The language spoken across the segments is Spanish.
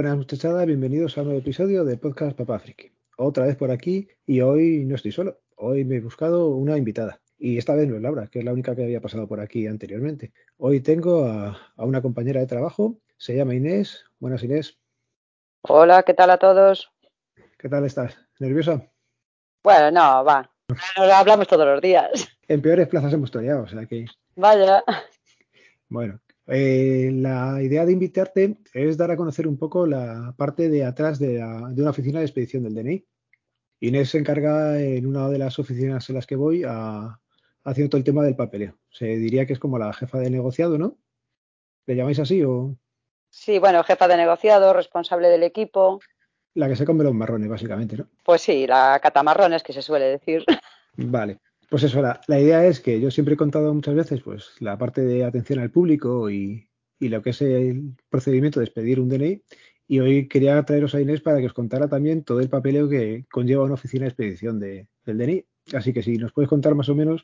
Buenas muchachadas, bienvenidos a un nuevo episodio de Podcast Papá Friki. Otra vez por aquí y hoy no estoy solo. Hoy me he buscado una invitada. Y esta vez no es Laura, que es la única que había pasado por aquí anteriormente. Hoy tengo a, a una compañera de trabajo, se llama Inés. Buenas Inés. Hola, ¿qué tal a todos? ¿Qué tal estás? ¿Nerviosa? Bueno, no, va. Nos hablamos todos los días. En peores plazas hemos toreado, o sea que. Vaya. Bueno, eh, la idea de invitarte es dar a conocer un poco la parte de atrás de, la, de una oficina de expedición del DNI. Inés se encarga en una de las oficinas en las que voy a, haciendo todo el tema del papeleo. Se diría que es como la jefa de negociado, ¿no? ¿Le llamáis así o...? Sí, bueno, jefa de negociado, responsable del equipo. La que se come los marrones, básicamente, ¿no? Pues sí, la catamarrones que se suele decir. Vale. Pues eso, la, idea es que yo siempre he contado muchas veces pues la parte de atención al público y, y, lo que es el procedimiento de expedir un DNI. Y hoy quería traeros a Inés para que os contara también todo el papeleo que conlleva una oficina de expedición de, del DNI. Así que si nos puedes contar más o menos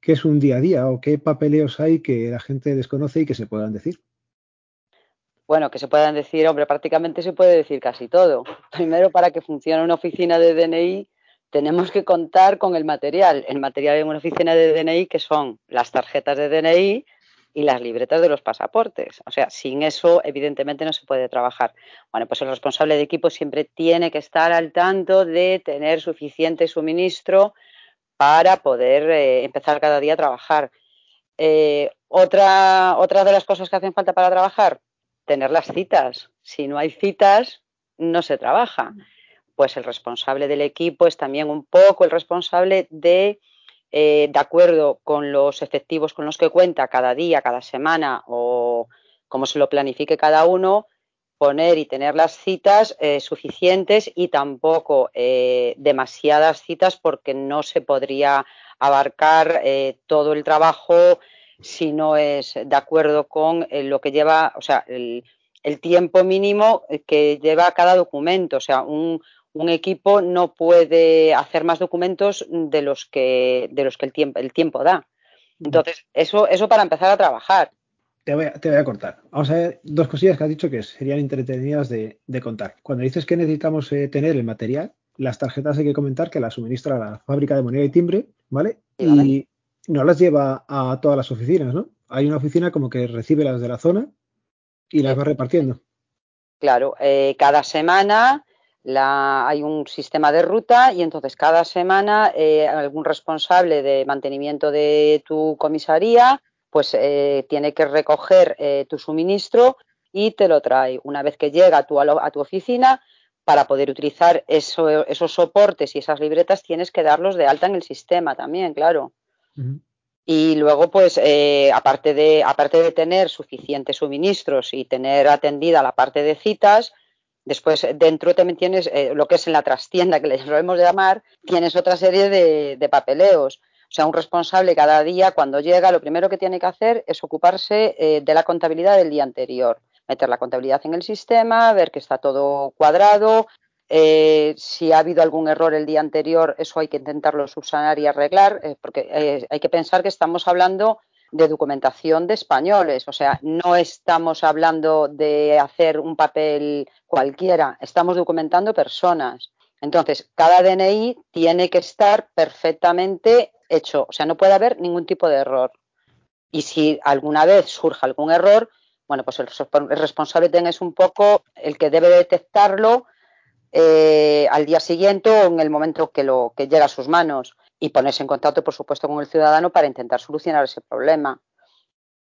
qué es un día a día o qué papeleos hay que la gente desconoce y que se puedan decir. Bueno, que se puedan decir, hombre, prácticamente se puede decir casi todo. Primero, para que funcione una oficina de DNI, tenemos que contar con el material. El material en una oficina de DNI, que son las tarjetas de DNI y las libretas de los pasaportes. O sea, sin eso, evidentemente, no se puede trabajar. Bueno, pues el responsable de equipo siempre tiene que estar al tanto de tener suficiente suministro para poder eh, empezar cada día a trabajar. Eh, otra, otra de las cosas que hacen falta para trabajar, tener las citas. Si no hay citas, no se trabaja. Pues el responsable del equipo es también un poco el responsable de, eh, de acuerdo con los efectivos con los que cuenta cada día, cada semana o como se lo planifique cada uno, poner y tener las citas eh, suficientes y tampoco eh, demasiadas citas porque no se podría abarcar todo el trabajo si no es de acuerdo con lo que lleva, o sea, el, el, tiempo mínimo que lleva cada documento. O sea, un, un, equipo no puede hacer más documentos de los que, de los que el, tiempo, el tiempo da. Entonces, eso, eso para empezar a trabajar. Te voy, a, te voy, a, cortar. Vamos a ver dos cosillas que has dicho que serían entretenidas de, de contar. Cuando dices que necesitamos eh, tener el material, las tarjetas hay que comentar que las suministra la fábrica de moneda y timbre, ¿vale? Sí, ¿vale? Y no las lleva a todas las oficinas, ¿no? Hay una oficina como que recibe las de la zona y las va repartiendo. Claro, eh, cada semana la, hay un sistema de ruta y entonces cada semana eh, algún responsable de mantenimiento de tu comisaría pues eh, tiene que recoger eh, tu suministro y te lo trae. Una vez que llega a tu, a tu oficina, para poder utilizar eso, esos soportes y esas libretas, tienes que darlos de alta en el sistema también, claro. Uh -huh. Y luego, pues, eh, aparte, de, aparte de tener suficientes suministros y tener atendida la parte de citas, después dentro también tienes eh, lo que es en la trastienda, que le solemos llamar, tienes otra serie de, de papeleos. O sea, un responsable cada día, cuando llega, lo primero que tiene que hacer es ocuparse eh, de la contabilidad del día anterior. Meter la contabilidad en el sistema, ver que está todo cuadrado. Eh, si ha habido algún error el día anterior, eso hay que intentarlo subsanar y arreglar, eh, porque hay que pensar que estamos hablando de documentación de españoles. O sea, no estamos hablando de hacer un papel cualquiera, estamos documentando personas. Entonces, cada DNI tiene que estar perfectamente hecho, o sea, no puede haber ningún tipo de error. Y si alguna vez surge algún error, bueno, pues el, responsable es un poco el que debe detectarlo eh, al día siguiente o en el momento que, lo, que llega a sus manos y ponerse en contacto, por supuesto, con el ciudadano para intentar solucionar ese problema.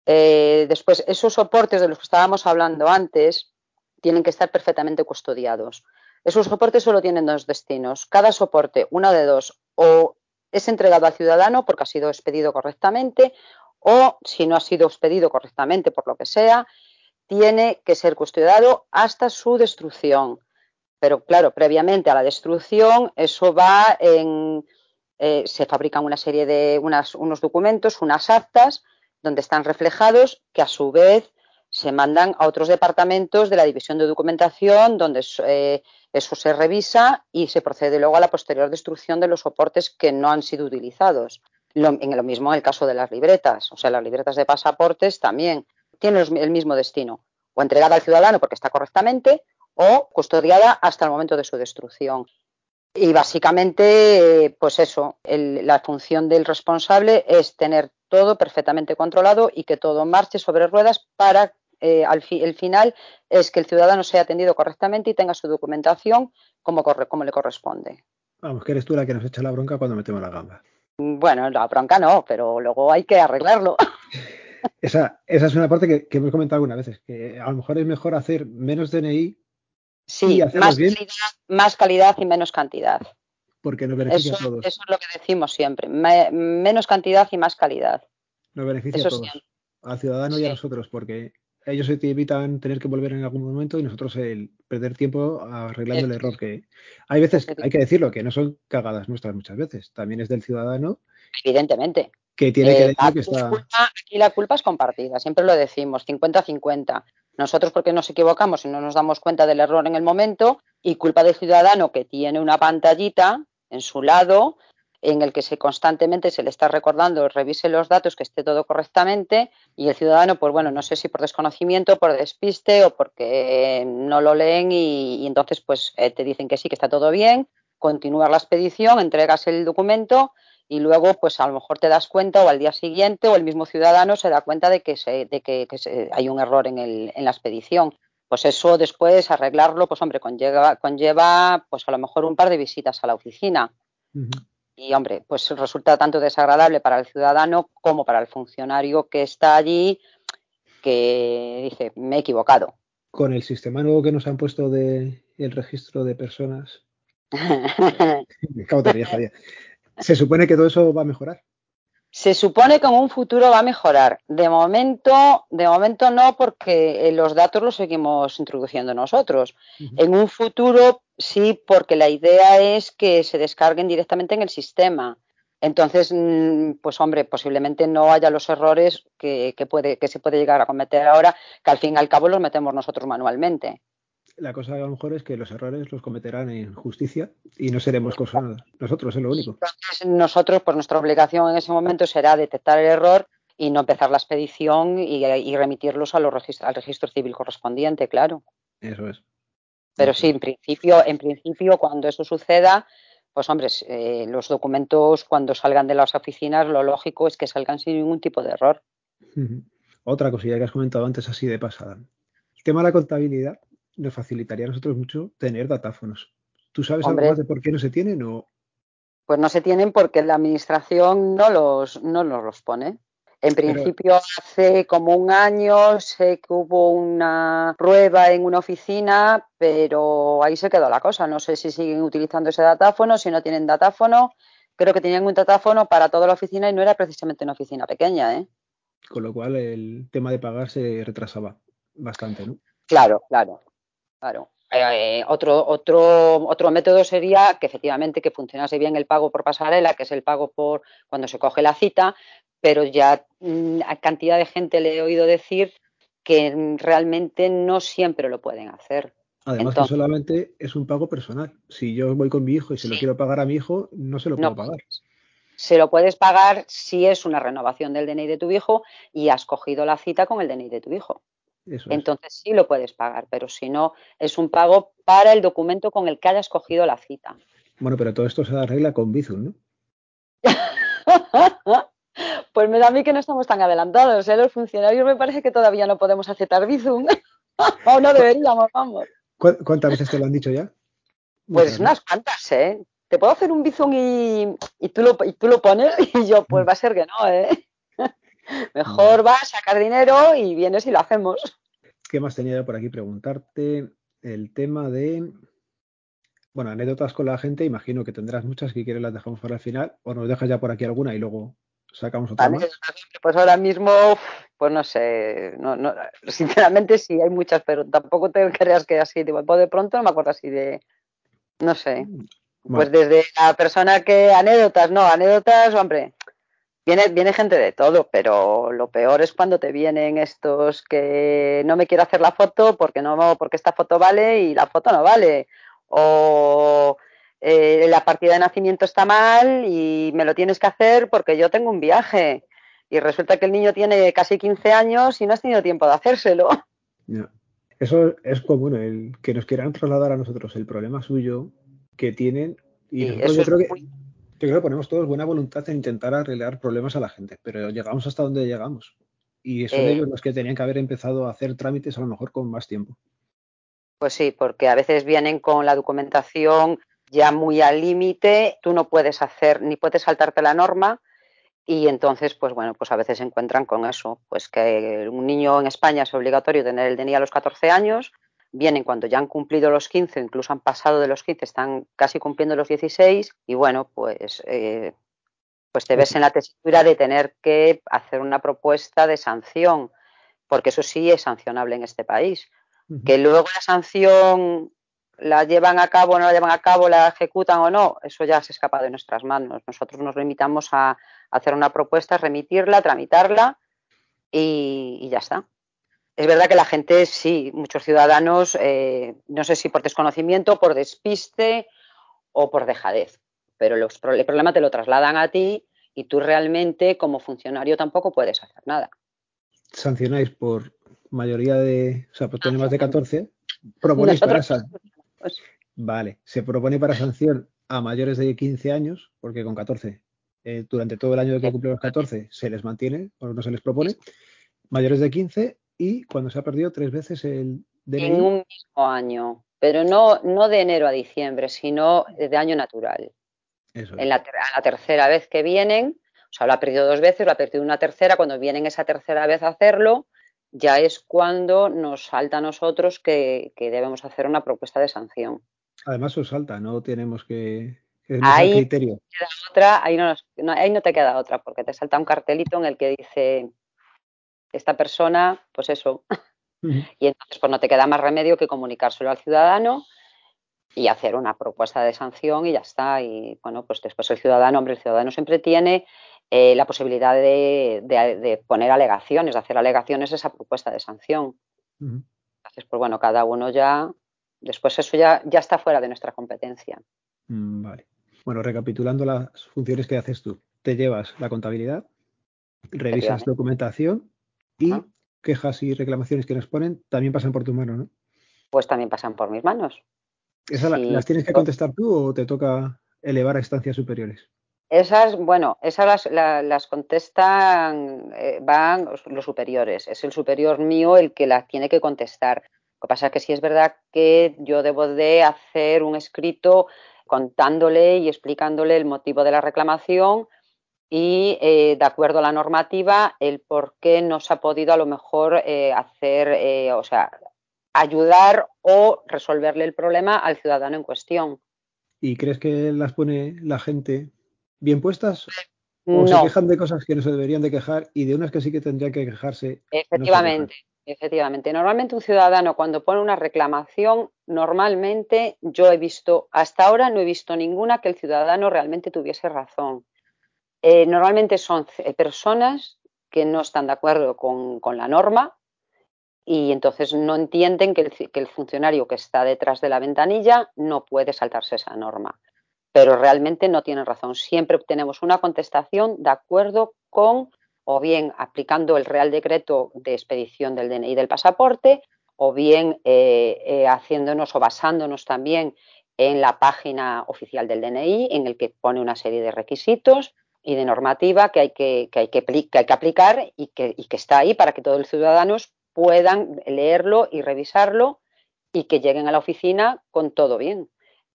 Eh, después, esos soportes de los que estábamos hablando antes tienen que estar perfectamente custodiados. Esos soportes solo tienen dos destinos. Cada soporte, una de dos, o es entregado al ciudadano porque ha sido expedido correctamente o si no ha sido expedido correctamente por lo que sea, tiene que ser custodiado hasta su destrucción. Pero claro, previamente a la destrucción, eso va en. Eh, se fabrican una serie de unos documentos, unas actas, donde están reflejados que a su vez se mandan a otros departamentos de la división de documentación, donde eh, eso se revisa y se procede luego a la posterior destrucción de los soportes que no han sido utilizados. Lo, en lo mismo en el caso de las libretas, o sea, las libretas de pasaportes también tienen el mismo destino, o entregada al ciudadano porque está correctamente, o custodiada hasta el momento de su destrucción. Y básicamente, pues eso, la función del responsable es tener todo perfectamente controlado y que todo marche sobre ruedas para eh, al el final es que el ciudadano sea atendido correctamente y tenga su documentación como, como le corresponde. Vamos, que eres tú la que nos echa la bronca cuando metemos la gamba. Bueno, la bronca no, pero luego hay que arreglarlo. Esa, esa es una parte que, hemos comentado algunas veces, que a lo mejor es mejor hacer menos DNI. Sí, más, calidad, más calidad y menos cantidad. Porque nos beneficia a todos. Eso es lo que decimos siempre, menos cantidad y más calidad. Nos beneficia a todos, al ciudadano y a nosotros, porque ellos se evitan tener que volver en algún momento y nosotros el perder tiempo arreglando el error que hay veces, hay que decirlo, que no son cagadas nuestras muchas veces, también es del ciudadano. Evidentemente. Que tiene que eh, decir que está... aquí la culpa es compartida, siempre lo decimos, 50-50. Nosotros porque nos equivocamos y no nos damos cuenta del error en el momento y culpa del ciudadano que tiene una pantallita en su lado en el que se constantemente se le está recordando, revise los datos, que esté todo correctamente, y el ciudadano, pues bueno, no sé si por desconocimiento, por despiste o porque no lo leen y, entonces pues eh, te dicen que sí, que está todo bien, continúas la expedición, entregas el documento y luego pues a lo mejor te das cuenta o al día siguiente o el mismo ciudadano se da cuenta de que, se, de que, hay un error en, el, en la expedición pues eso después arreglarlo, pues hombre, conlleva, conlleva pues a lo mejor un par de visitas a la oficina y hombre, pues resulta tanto desagradable para el ciudadano como para el funcionario que está allí que dice, me he equivocado. Con el sistema nuevo que nos han puesto de el registro de personas. Se supone que todo eso va a mejorar. Se supone que en un futuro va a mejorar. De momento, de momento no, porque eh, los datos los seguimos introduciendo nosotros. En un futuro sí, porque la idea es que se descarguen directamente en el sistema. Entonces, mm, pues hombre, posiblemente no haya los errores que, puede, que se puede llegar a cometer ahora, que al fin y al cabo los metemos nosotros manualmente la cosa a lo mejor es que los errores los cometerán en justicia y no seremos cosas nosotros, es lo único. nosotros, pues nuestra obligación en ese momento será detectar el error y no empezar la expedición y, remitirlos a los al registro civil correspondiente, claro. Eso es. Pero sí, en principio, en principio, cuando eso suceda, pues hombre, eh, los documentos cuando salgan de las oficinas, lo lógico es que salgan sin ningún tipo de error. Otra cosilla que has comentado antes así de pasada. El tema de la contabilidad nos facilitaría a nosotros mucho tener datáfonos. ¿Tú sabes algo más de por qué no se tienen o...? Pues no se tienen porque la administración no los, no nos los pone. En principio, hace como un año sé que hubo una prueba en una oficina, pero ahí se quedó la cosa. No sé si siguen utilizando ese datáfono, si no tienen datáfono. Creo que tenían un datáfono para toda la oficina y no era precisamente una oficina pequeña, ¿eh? Con lo cual el tema de pagar se retrasaba bastante, ¿no? Claro, claro. Claro. Eh, otro, otro, otro método sería que efectivamente que funcionase bien el pago por pasarela, que es el pago por cuando se coge la cita, pero ya mm, a cantidad de gente le he oído decir que realmente no siempre lo pueden hacer. Además que solamente es un pago personal. Si yo voy con mi hijo y se lo quiero pagar a mi hijo, no se lo puedo pagar. Se lo puedes pagar si es una renovación del DNI de tu hijo y has cogido la cita con el DNI de tu hijo. Entonces sí lo puedes pagar, pero si no, es un pago para el documento con el que hayas cogido la cita. Bueno, pero todo esto se arregla con Bizum, ¿no? pues me da a mí que no estamos tan adelantados. ¿eh? Los funcionarios me parece que todavía no podemos aceptar Bizum. o no deberíamos, vamos. ¿Cuántas veces te lo han dicho ya? Pues unas cuantas, ¿eh? Te puedo hacer un Bizum y, y, tú lo, y tú lo pones y yo, pues mm. va a ser que no, ¿eh? Mejor vas, a sacar dinero y vienes y lo hacemos. ¿Qué más tenía por aquí preguntarte? El tema de, bueno, anécdotas con la gente, imagino que tendrás muchas, que quieres las dejamos para el final, o nos dejas ya por aquí alguna y luego sacamos otra más. Pues ahora mismo, pues no sé, no, no, sinceramente sí hay muchas, pero tampoco te creas que así, tipo, de pronto no me acuerdo así de, no sé. Mm, pues desde la persona que anécdotas, no, anécdotas, hombre, Viene, viene gente de todo, pero lo peor es cuando te vienen estos que no me quiero hacer la foto porque no, porque esta foto vale y la foto no vale. O eh, la partida de nacimiento está mal y me lo tienes que hacer porque yo tengo un viaje. Y resulta que el niño tiene casi 15 años y no has tenido tiempo de hacérselo. Eso es común, el que nos quieran trasladar a nosotros el problema suyo que tienen. Y yo, creo que, yo creo que ponemos todos buena voluntad en intentar arreglar problemas a la gente, pero llegamos hasta donde llegamos. Y son eh. ellos los que tenían que haber empezado a hacer trámites a lo mejor con más tiempo. Pues sí, porque a veces vienen con la documentación ya muy al límite, tú no puedes hacer ni puedes saltarte la norma y entonces, pues bueno, pues a veces se encuentran con eso, pues que un niño en España es obligatorio tener el DNI a los 14 años, vienen cuando ya han cumplido los 15, incluso han pasado de los 15, están casi cumpliendo los 16 y bueno, pues, eh, pues te ves en la tesitura de tener que hacer una propuesta de sanción, porque eso sí es sancionable en este país. Que luego la sanción la llevan a cabo o no la llevan a cabo, la ejecutan o no, eso ya se escapa de nuestras manos. Nosotros nos limitamos a hacer una propuesta, remitirla, tramitarla y, ya está. Es verdad que la gente, sí, muchos ciudadanos, eh, no sé si por desconocimiento, por despiste o por dejadez, pero el problema te lo trasladan a ti y tú realmente como funcionario tampoco puedes hacer nada. Sancionáis por mayoría de, o sea, por tener más de 14, proponéis para pues Vale, se propone para sanción a mayores de 15 años, porque con 14, eh, durante todo el año que cumplen los 14, se les mantiene o no se les propone, mayores de 15 y cuando se ha perdido tres veces el DNI. En un mismo año, pero no, no de enero a diciembre, sino de año natural. Eso en la, la tercera vez que vienen, o sea, lo ha perdido dos veces, lo ha perdido una tercera, cuando vienen esa tercera vez a hacerlo, ya es cuando nos salta a nosotros que, debemos hacer una propuesta de sanción. Además os salta, no tenemos que... ahí, criterio. otra, ahí, no, ahí no te queda otra, porque te salta un cartelito en el que dice esta persona, pues eso. Y entonces pues no te queda más remedio que comunicárselo al ciudadano y hacer una propuesta de sanción y ya está. Y bueno, pues después el ciudadano, hombre, el ciudadano siempre tiene eh, la posibilidad de, poner alegaciones, de hacer alegaciones a esa propuesta de sanción. Entonces, pues bueno, cada uno ya, después eso ya, ya está fuera de nuestra competencia. Mm, vale. Bueno, recapitulando las funciones que haces tú, te llevas la contabilidad, revisas documentación y quejas y reclamaciones que nos ponen también pasan por tu mano, ¿no? Pues también pasan por mis manos. ¿Las tienes que contestar tú o te toca elevar a instancias superiores? Esas, bueno, esas las, contestan, eh, van los superiores. Es el superior mío el que las tiene que contestar. Lo que pasa es que sí es verdad que yo debo de hacer un escrito contándole y explicándole el motivo de la reclamación y, eh, de acuerdo a la normativa, el por qué no se ha podido a lo mejor eh, hacer, o sea, ayudar o resolverle el problema al ciudadano en cuestión. ¿Y crees que las pone la gente bien puestas? ¿O se quejan de cosas que no se deberían de quejar y de unas que sí que tendrían que quejarse? Efectivamente, efectivamente. Normalmente un ciudadano cuando pone una reclamación, normalmente yo he visto, hasta ahora no he visto ninguna que el ciudadano realmente tuviese razón. Eh, normalmente son personas que no están de acuerdo con, la norma y entonces no entienden que el funcionario que está detrás de la ventanilla no puede saltarse esa norma pero realmente no tienen razón. Siempre obtenemos una contestación de acuerdo con o bien aplicando el Real Decreto de expedición del DNI del pasaporte, o bien eh, eh, haciéndonos o basándonos también en la página oficial del DNI, en el que pone una serie de requisitos y de normativa que hay que, hay que, hay que aplicar y que, y que está ahí para que todos los ciudadanos puedan leerlo y revisarlo y que lleguen a la oficina con todo bien.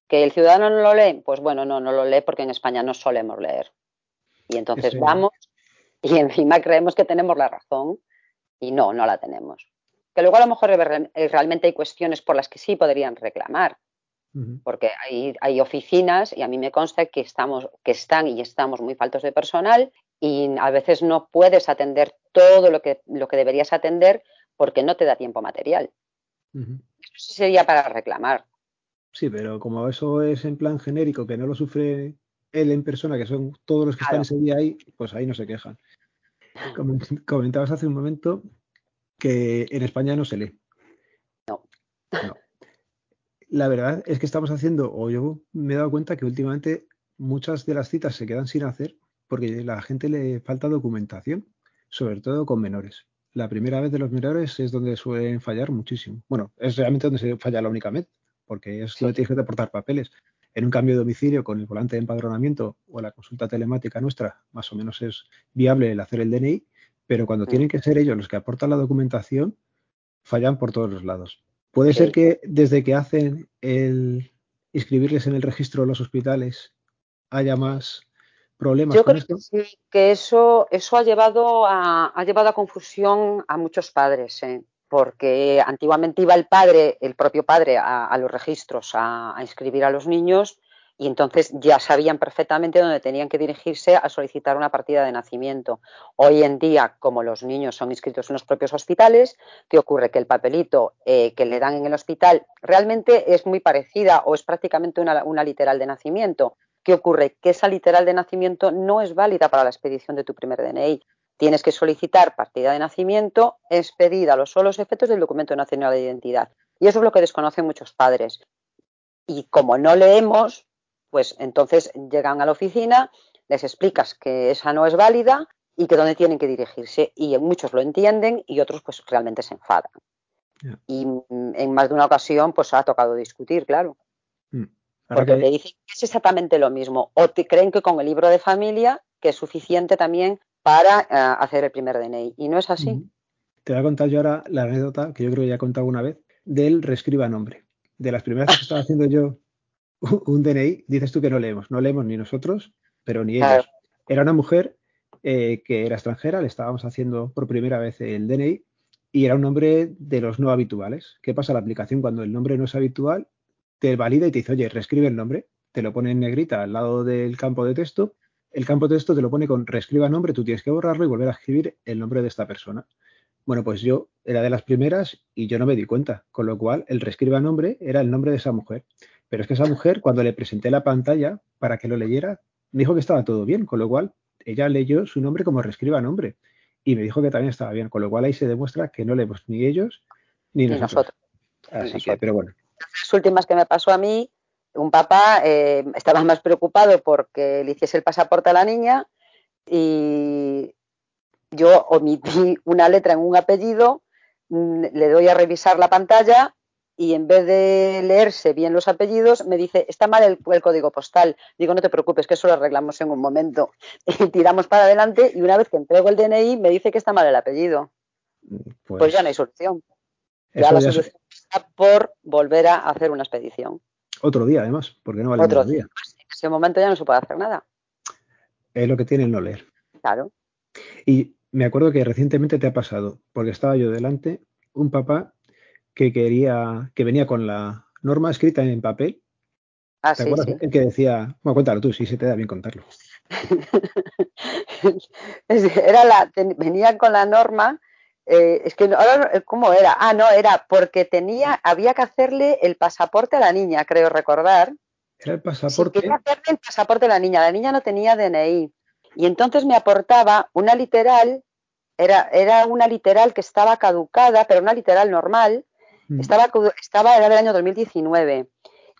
¿Que el ciudadano no lo lee? Pues bueno, no, no lo lee porque en España no solemos leer. Y entonces vamos y encima creemos que tenemos la razón y no, no la tenemos. Que luego a lo mejor realmente hay cuestiones por las que sí podrían reclamar, porque hay, hay, oficinas y a mí me consta que, estamos, que están y estamos muy faltos de personal y a veces no puedes atender todo lo que, lo que deberías atender porque no te da tiempo material. Eso sería para reclamar. Sí, pero como eso es en plan genérico, que no lo sufre él en persona, que son todos los que están ese día ahí, pues ahí no se quejan. Comentabas hace un momento que en España no se lee. No. La verdad es que estamos haciendo, o yo me he dado cuenta que últimamente muchas de las citas se quedan sin hacer porque a la gente le falta documentación, sobre todo con menores. la primera vez de los menores es donde suelen fallar muchísimo. Bueno, es realmente donde se falla la única vez, porque es donde tienes que aportar papeles. En un cambio de domicilio con el volante de empadronamiento o la consulta telemática nuestra, más o menos es viable el hacer el DNI, pero cuando mm. tienen que ser ellos los que aportan la documentación, fallan por todos los lados. Puede ser que desde que hacen el inscribirles en el registro de los hospitales haya más problemas. Yo creo que eso, eso ha llevado a, ha llevado a confusión a muchos padres, ¿eh? porque antiguamente iba el padre, el propio padre, a, los registros a, inscribir a los niños y entonces ya sabían perfectamente dónde tenían que dirigirse a solicitar una partida de nacimiento. Hoy en día, como los niños son inscritos en los propios hospitales, ¿qué ocurre? Que el papelito eh, que le dan en el hospital realmente es muy parecida o es prácticamente una, una literal de nacimiento. ¿Qué ocurre? Que esa literal de nacimiento no es válida para la expedición de tu primer DNI. Tienes que solicitar partida de nacimiento expedida a los solos efectos del documento nacional de identidad. Y eso es lo que desconocen muchos padres. Y como no leemos, pues entonces llegan a la oficina, les explicas que esa no es válida y que dónde tienen que dirigirse. Y muchos lo entienden y otros pues realmente se enfadan. Y en más de una ocasión pues ha tocado discutir, claro. Mm. Porque te dicen que es exactamente lo mismo. O te creen que con el libro de familia, que es suficiente también para eh, hacer el primer DNI. Y no es así. Te voy a contar yo ahora la anécdota que yo creo que ya he contado una vez del reescriba nombre. De las primeras que estaba haciendo yo un DNI, dices tú que no leemos. No leemos ni nosotros, pero ni ellos. Era una mujer eh, que era extranjera, le estábamos haciendo por primera vez el DNI y era un nombre de los no habituales. ¿Qué pasa? La aplicación cuando el nombre no es habitual te valida y te dice, oye, reescribe el nombre, te lo pone en negrita al lado del campo de texto, el campo de texto te lo pone con reescriba nombre, tú tienes que borrarlo y volver a escribir el nombre de esta persona. Bueno, pues yo era de las primeras y yo no me di cuenta, con lo cual el reescriba nombre era el nombre de esa mujer. Pero es que esa mujer, cuando le presenté la pantalla para que lo leyera, me dijo que estaba todo bien, con lo cual ella leyó su nombre como reescriba nombre y me dijo que también estaba bien, con lo cual ahí se demuestra que no leemos ni ellos ni, nosotros. Así que, pero bueno, las últimas que me pasó a mí, un papá eh, estaba más preocupado porque le hiciese el pasaporte a la niña y yo omití una letra en un apellido, mm, le doy a revisar la pantalla y en vez de leerse bien los apellidos, me dice, está mal el, código postal. Digo, no te preocupes, que eso lo arreglamos en un momento. Y tiramos para adelante y una vez que entrego el DNI, me dice que está mal el apellido. Pues, pues ya no hay solución. Ya la solución por volver a hacer una expedición. Otro día, además, porque no vale otro día. En ese momento ya no se puede hacer nada. Es lo que tiene el no leer. Claro. Y me acuerdo que recientemente te ha pasado, porque estaba yo delante, un papá que quería, que venía con la norma escrita en papel. Ah, ¿Te acuerdas? El que decía, bueno, cuéntalo tú, si se te da bien contarlo. Era la, venía con la norma eh, es que ahora, ¿cómo era? Ah, no, era porque tenía, había que hacerle el pasaporte a la niña, creo recordar. ¿Era el pasaporte? quería hacerle el pasaporte a la niña. La niña no tenía DNI. Y entonces me aportaba una literal, era, era una literal que estaba caducada, pero una literal normal. Mm. Estaba, estaba, era del año 2019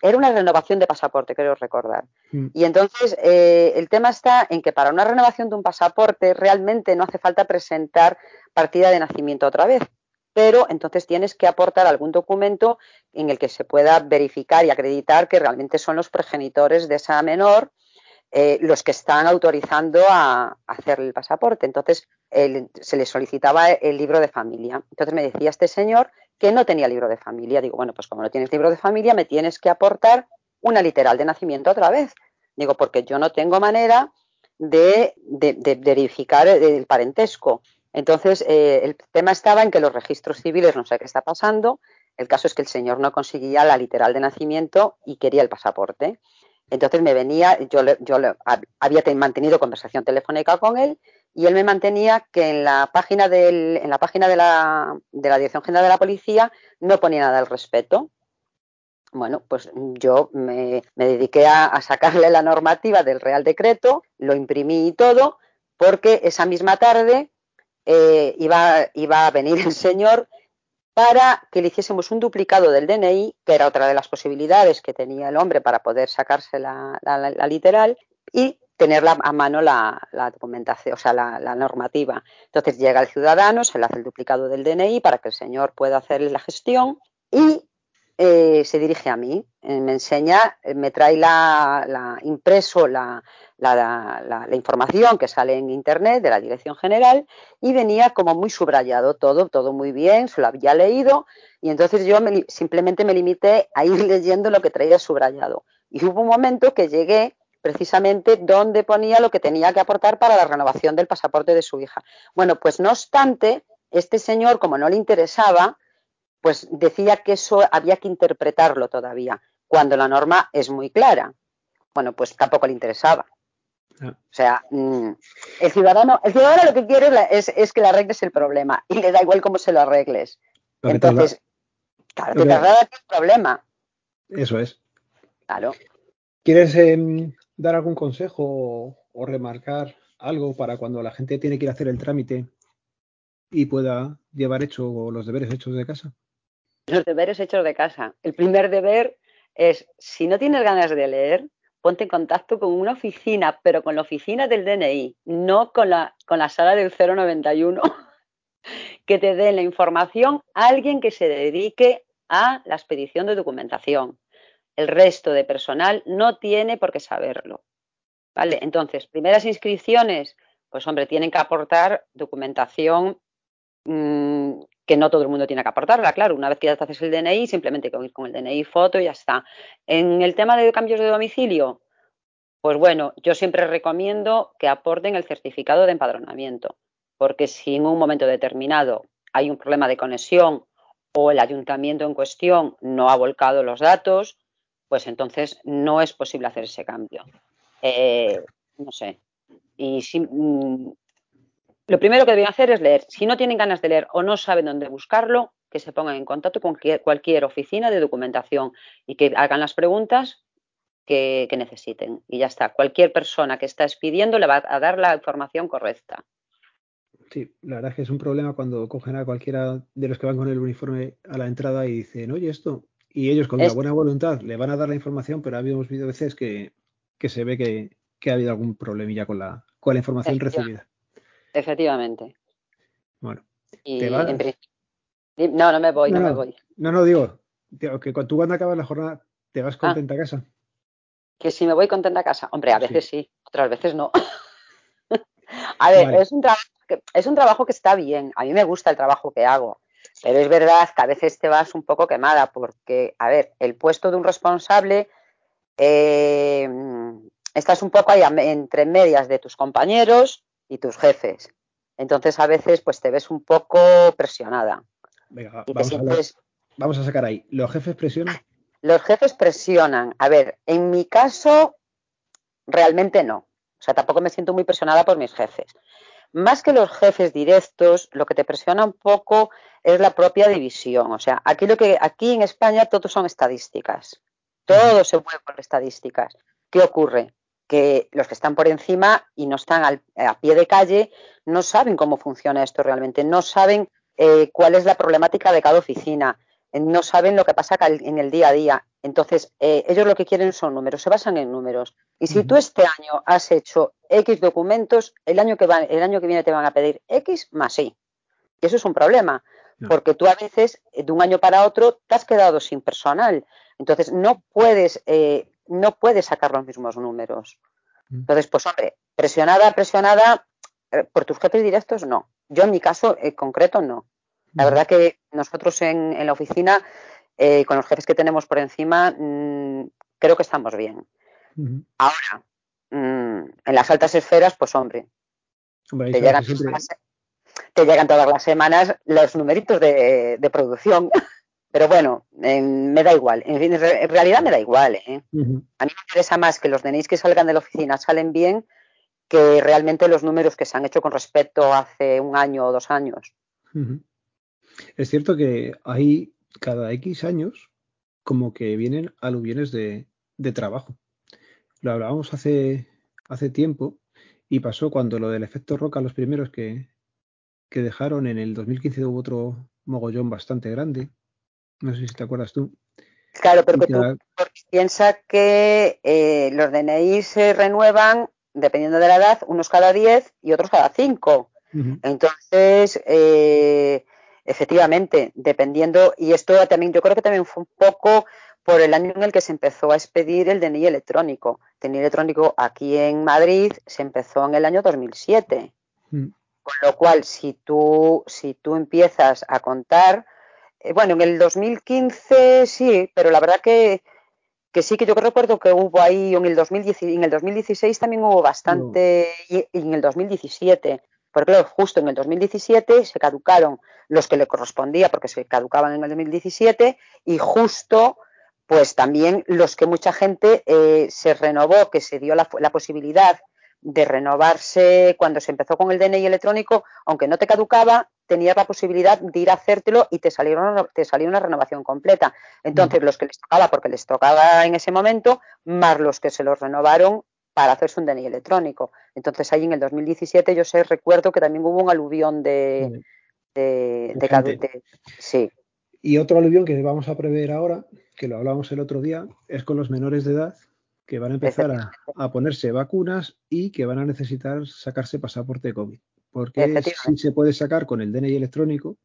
era una renovación de pasaporte, creo recordar. Mm. Y entonces eh, el tema está en que para una renovación de un pasaporte realmente no hace falta presentar partida de nacimiento otra vez, pero entonces tienes que aportar algún documento en el que se pueda verificar y acreditar que realmente son los progenitores de esa menor eh, los que están autorizando a, hacer el pasaporte. Entonces se le solicitaba el libro de familia. Entonces me decía este señor que no tenía libro de familia. Digo, bueno, pues como no tienes libro de familia, me tienes que aportar una literal de nacimiento otra vez. Digo, porque yo no tengo manera de, verificar el parentesco. Entonces, eh, el tema estaba en que los registros civiles, no sé qué está pasando, el caso es que el señor no conseguía la literal de nacimiento y quería el pasaporte. Entonces me venía, yo, yo había mantenido conversación telefónica con él y él me mantenía que en la página, del, en la, página de, la, de la Dirección General de la Policía no ponía nada al respecto. Bueno, pues yo me, dediqué a, sacarle la normativa del Real Decreto, lo imprimí y todo, porque esa misma tarde eh, iba, iba a venir el señor para que le hiciésemos un duplicado del DNI, que era otra de las posibilidades que tenía el hombre para poder sacarse la, la literal, y tener a mano la, documentación, o sea, la, normativa. Entonces llega el ciudadano, se le hace el duplicado del DNI para que el señor pueda hacer la gestión y eh, se dirige a mí, eh, me enseña, eh, me trae la, impreso la, información que sale en internet de la dirección general y venía como muy subrayado todo, todo muy bien, se lo había leído y entonces yo simplemente me limité a ir leyendo lo que traía subrayado. Y hubo un momento que llegué precisamente donde ponía lo que tenía que aportar para la renovación del pasaporte de su hija. Bueno, pues no obstante, este señor, como no le interesaba, pues decía que eso había que interpretarlo todavía, cuando la norma es muy clara. Bueno, pues tampoco le interesaba. O sea, mm, el ciudadano, el ciudadano lo que quiere es, que le arregles el problema y le da igual cómo se lo arregles. Entonces, claro, te traslada el problema. Eso es. Claro. ¿Quieres em, dar algún consejo o, remarcar algo para cuando la gente tiene que ir a hacer el trámite y pueda llevar hecho los deberes hechos de casa? Los deberes hechos de casa. El primer deber es, si no tienes ganas de leer, ponte en contacto con una oficina, pero con la oficina del DNI, no con la, con la sala del 091, que te dé la información a alguien que se dedique a la expedición de documentación. El resto de personal no tiene por qué saberlo. ¿Vale? Entonces, primeras inscripciones, pues hombre, tienen que aportar documentación mm, que no todo el mundo tiene que aportarla, claro. Una vez que ya te haces el DNI, simplemente con ir con el DNI foto y ya está. En el tema de cambios de domicilio, pues bueno, yo siempre recomiendo que aporten el certificado de empadronamiento, porque si en un momento determinado hay un problema de conexión o el ayuntamiento en cuestión no ha volcado los datos, pues entonces no es posible hacer ese cambio. Eh, no sé. Y si, mm, lo primero que deben hacer es leer. Si no tienen ganas de leer o no saben dónde buscarlo, que se pongan en contacto con cualquier oficina de documentación y que hagan las preguntas que, necesiten. Y ya está. Cualquier persona que está expidiendo le va a dar la información correcta. Sí, la verdad es que es un problema cuando cogen a cualquiera de los que van con el uniforme a la entrada y dicen, oye, esto, y ellos con la buena voluntad le van a dar la información, pero ha habido veces que, se ve que, ha habido algún problemilla con la, con la información recibida. Efectivamente. Bueno. No, no me voy, no, me voy. No, no, digo, que cuando tú cuando acabas la jornada te vas ah. contenta a casa. Que si me voy contenta a casa. Hombre, a veces sí, otras veces no. a ver, es, un es un trabajo que está bien. A mí me gusta el trabajo que hago. Pero es verdad que a veces te vas un poco quemada porque, a ver, el puesto de un responsable, eh, estás un poco ahí entre medias de tus compañeros y tus jefes. Entonces a veces pues te ves un poco presionada. Venga, vamos, a sacar ahí. ¿Los jefes presionan? Los jefes presionan. A ver, en mi caso, realmente no. O sea, tampoco me siento muy presionada por mis jefes más que los jefes directos, lo que te presiona un poco es la propia división. O sea, aquí lo que aquí en España todo son estadísticas. Todo se mueve por estadísticas. ¿Qué ocurre? Que los que están por encima y no están a pie de calle no saben cómo funciona esto realmente, no saben eh, cuál es la problemática de cada oficina, no saben lo que pasa en el día a día. Entonces, eh, ellos lo que quieren son números, se basan en números. Y si tú este año has hecho X documentos, el año, que va, el año que viene te van a pedir X más Y. Y eso es un problema, porque tú a veces, eh, de un año para otro, te has quedado sin personal. Entonces, no puedes, eh, no puedes sacar los mismos números. Entonces, pues hombre, presionada, presionada, por tus jefes directos, no. Yo en mi caso en concreto, no. La verdad que nosotros en, en la oficina eh, con los jefes que tenemos por encima, mm, creo que estamos bien. Ahora, mm, en las altas esferas, pues hombre, te, llegan todas las semanas los numeritos de, producción. Pero bueno, me da igual. En, realidad me da igual. ¿eh? A mí me interesa más que los DNIs que salgan de la oficina salen bien que realmente los números que se han hecho con respecto a hace un año o dos años. Es cierto que hay cada X años como que vienen aluviones de, de trabajo. Lo hablábamos hace, hace tiempo y pasó cuando lo del efecto roca, los primeros que, que dejaron en el 2015 hubo otro mogollón bastante grande. No sé si te acuerdas tú. Claro, pero que tú piensa que eh, los DNI se renuevan dependiendo de la edad, unos cada 10 y otros cada 5. Entonces, eh, efectivamente, dependiendo, y esto también, yo creo que también fue un poco por el año en el que se empezó a expedir el DNI electrónico. El DNI electrónico aquí en Madrid se empezó en el año 2007. Mm. Con lo cual, si tú, si tú empiezas a contar, eh, bueno, en el 2015 sí, pero la verdad que, que sí que yo recuerdo que hubo ahí, en el, 2010, en el 2016 también hubo bastante, y, en el 2017, porque claro, justo en el 2017 se caducaron los que le correspondía, porque se caducaban en el 2017, y justo pues también los que mucha gente eh, se renovó, que se dio la, posibilidad de renovarse cuando se empezó con el DNI electrónico, aunque no te caducaba, tenías la posibilidad de ir a hacértelo y te salieron te salió una renovación completa. Entonces, los que les tocaba porque les tocaba en ese momento, más los que se los renovaron para hacerse un DNI electrónico. Entonces, ahí en el 2017 yo sé, recuerdo que también hubo un aluvión de, de, de, sí. Y otro aluvión que vamos a prever ahora que lo hablábamos el otro día, es con los menores de edad que van a empezar a, ponerse vacunas y que van a necesitar sacarse pasaporte COVID. Porque sí se puede sacar con el DNI electrónico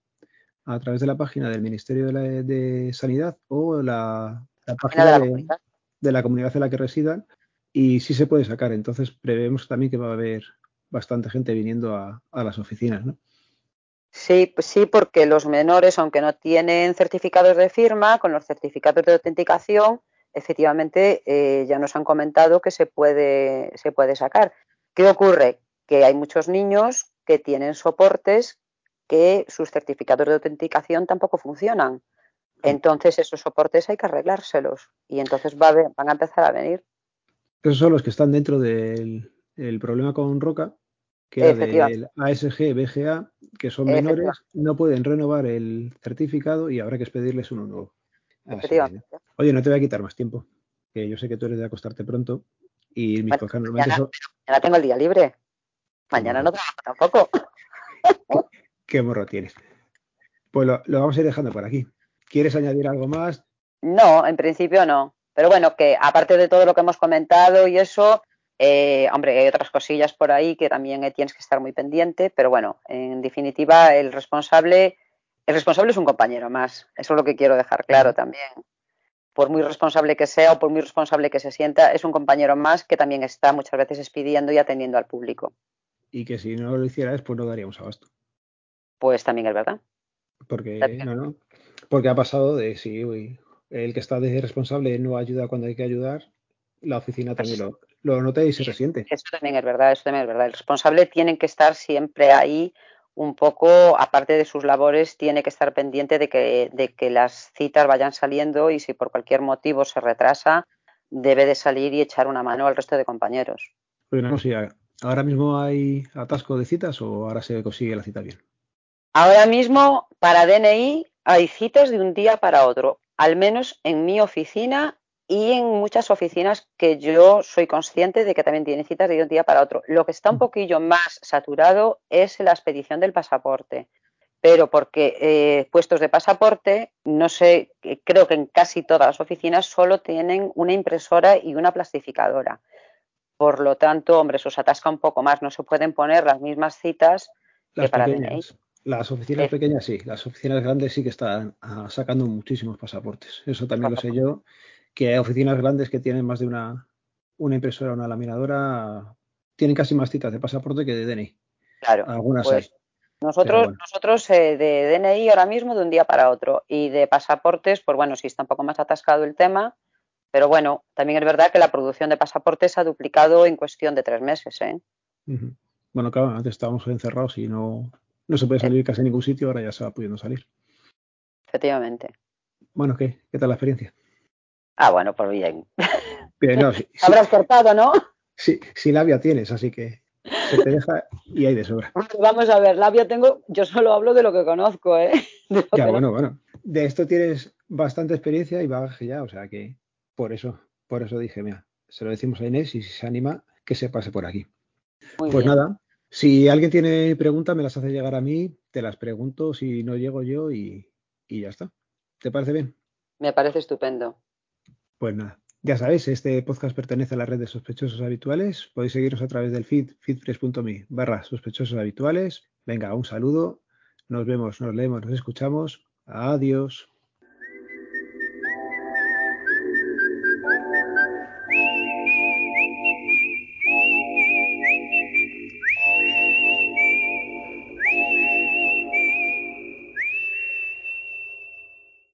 a través de la página del Ministerio de, Sanidad o la, página de la, comunidad en la que residan y sí se puede sacar. Entonces prevemos también que va a haber bastante gente viniendo a, a las oficinas, ¿no? Sí, pues sí, porque los menores, aunque no tienen certificados de firma, con los certificados de autenticación, efectivamente eh, ya nos han comentado que se puede, se puede sacar. ¿Qué ocurre? Que hay muchos niños que tienen soportes que sus certificados de autenticación tampoco funcionan. Entonces esos soportes hay que arreglárselos y entonces va van a empezar a venir. Esos son los que están dentro del problema con Roca, que era del ASG, BGA, que son menores, no pueden renovar el certificado y habrá que expedirles uno nuevo. Oye, no te voy a quitar más tiempo, que yo sé que tú eres de acostarte pronto y mis bueno, mañana, tengo el día libre. Mañana no trabajo tampoco. ¿Qué, morro tienes? Pues lo, lo vamos a ir dejando por aquí. ¿Quieres añadir algo más? No, en principio no. Pero bueno, que aparte de todo lo que hemos comentado y eso, eh, hombre, hay otras cosillas por ahí que también tienes que estar muy pendiente, pero bueno, en definitiva, el responsable, el responsable es un compañero más. Eso es lo que quiero dejar claro también. Por muy responsable que sea o por muy responsable que se sienta, es un compañero más que también está muchas veces expidiendo y atendiendo al público. Y que si no lo hicieras, pues no daríamos abasto. Pues también es verdad. Porque, porque ha pasado de si el que está de responsable no ayuda cuando hay que ayudar, la oficina también lo, lo nota y se resiente. Eso también es verdad, eso también es verdad. El responsable tiene que estar siempre ahí un poco, aparte de sus labores, tiene que estar pendiente de que, de que las citas vayan saliendo y si por cualquier motivo se retrasa, debe de salir y echar una mano al resto de compañeros. Bueno, si ¿ahora mismo hay atasco de citas o ahora se consigue la cita bien? Ahora mismo, para DNI, hay citas de un día para otro. Al menos en mi oficina y en muchas oficinas que yo soy consciente de que también tienen citas de un día para otro. Lo que está un mm. poquillo más saturado es la expedición del pasaporte, pero porque eh, puestos de pasaporte, no sé, creo que en casi todas las oficinas solo tienen una impresora y una plastificadora. Por lo tanto, hombre, eso se atasca un poco más, no se pueden poner las mismas citas que para pequeñas. Las oficinas pequeñas sí, las oficinas grandes sí que están ah, sacando muchísimos pasaportes. Eso también lo sé yo que hay oficinas grandes que tienen más de una, una impresora una laminadora, tienen casi más citas de pasaporte que de DNI. Claro. Algunas pues Nosotros, nosotros eh, de DNI ahora mismo de un día para otro y de pasaportes, pues bueno, sí está un poco más atascado el tema, pero bueno, también es verdad que la producción de pasaportes ha duplicado en cuestión de tres meses. ¿eh? Bueno, claro, antes estábamos encerrados y no, no se puede salir casi en ningún sitio, ahora ya se va pudiendo salir. Efectivamente. Bueno, ¿qué? ¿Qué tal la experiencia? Ah, bueno, pues bien. bien no, Habrás cortado, ¿no? Sí, sí, labia tienes, así que se te deja y hay de sobra. Vamos a ver, labia tengo, yo solo hablo de lo que conozco, ¿eh? Ya, bueno, bueno. De esto tienes bastante experiencia y bagaje ya, o sea que por eso, por eso dije, mira, se lo decimos a Inés y si se anima, que se pase por aquí. pues nada, si alguien tiene preguntas, me las hace llegar a mí, te las pregunto si no llego yo y, y ya está. ¿Te parece bien? Me parece estupendo. Pues nada, Ya sabéis, este podcast pertenece a la red de sospechosos habituales. Podéis seguirnos a través del feed feedpress.me barra sospechosos habituales. Venga, un saludo. Nos vemos, nos leemos, nos escuchamos. Adiós.